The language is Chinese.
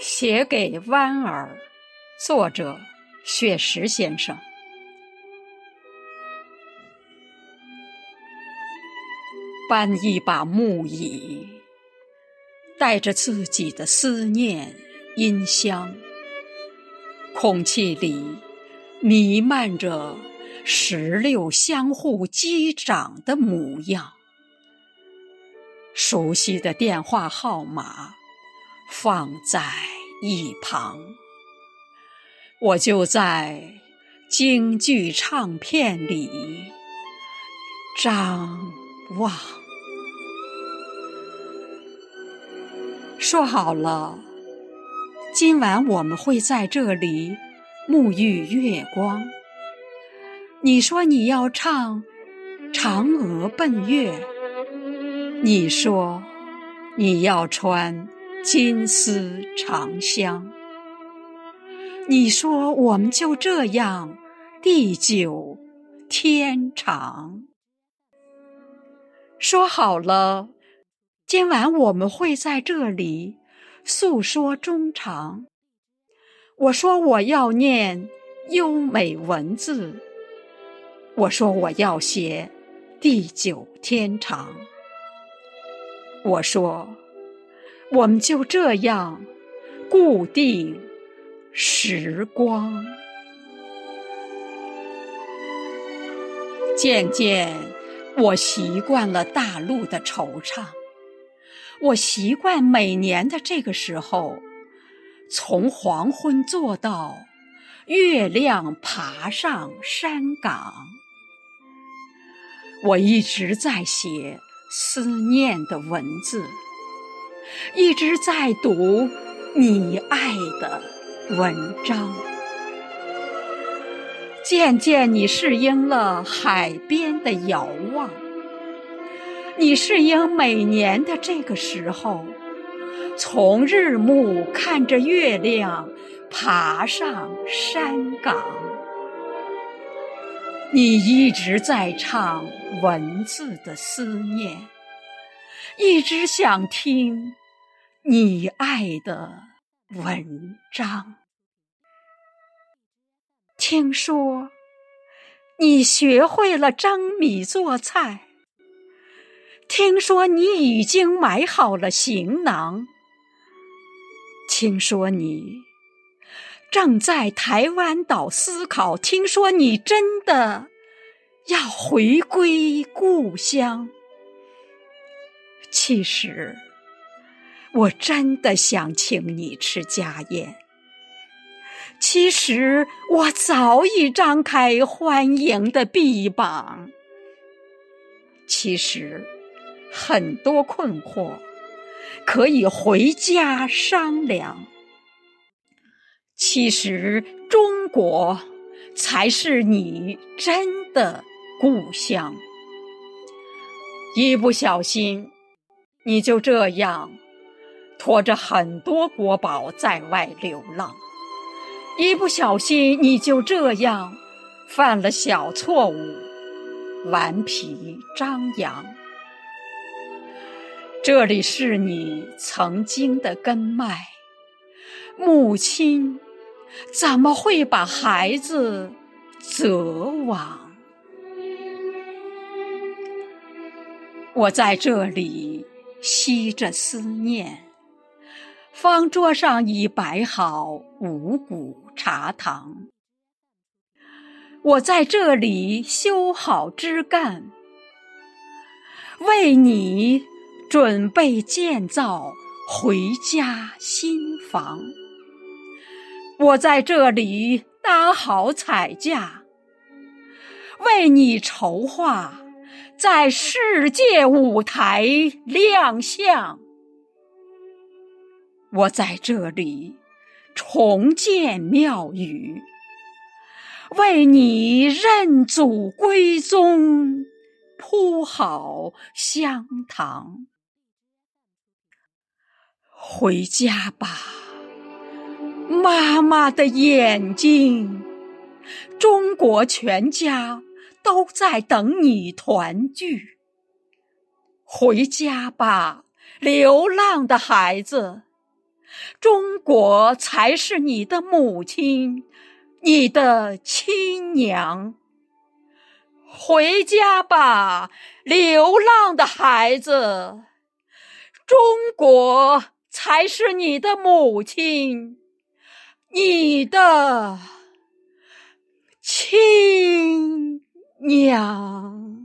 写给弯儿，作者雪石先生。搬一把木椅，带着自己的思念，音箱，空气里弥漫着石榴相互击掌的模样。熟悉的电话号码。放在一旁，我就在京剧唱片里张望。说好了，今晚我们会在这里沐浴月光。你说你要唱《嫦娥奔月》，你说你要穿。金丝长香，你说我们就这样地久天长。说好了，今晚我们会在这里诉说衷肠。我说我要念优美文字，我说我要写地久天长，我说。我们就这样固定时光，渐渐我习惯了大陆的惆怅，我习惯每年的这个时候，从黄昏坐到月亮爬上山岗，我一直在写思念的文字。一直在读你爱的文章，渐渐你适应了海边的遥望，你适应每年的这个时候，从日暮看着月亮爬上山岗，你一直在唱文字的思念，一直想听。你爱的文章。听说你学会了蒸米做菜，听说你已经买好了行囊，听说你正在台湾岛思考，听说你真的要回归故乡。其实。我真的想请你吃家宴。其实我早已张开欢迎的臂膀。其实很多困惑可以回家商量。其实中国才是你真的故乡。一不小心，你就这样。拖着很多国宝在外流浪，一不小心你就这样犯了小错误，顽皮张扬。这里是你曾经的根脉，母亲怎么会把孩子责亡？我在这里吸着思念。方桌上已摆好五谷茶糖，我在这里修好枝干，为你准备建造回家新房。我在这里搭好彩架，为你筹划在世界舞台亮相。我在这里重建庙宇，为你认祖归宗，铺好香堂。回家吧，妈妈的眼睛，中国全家都在等你团聚。回家吧，流浪的孩子。中国才是你的母亲，你的亲娘。回家吧，流浪的孩子，中国才是你的母亲，你的亲娘。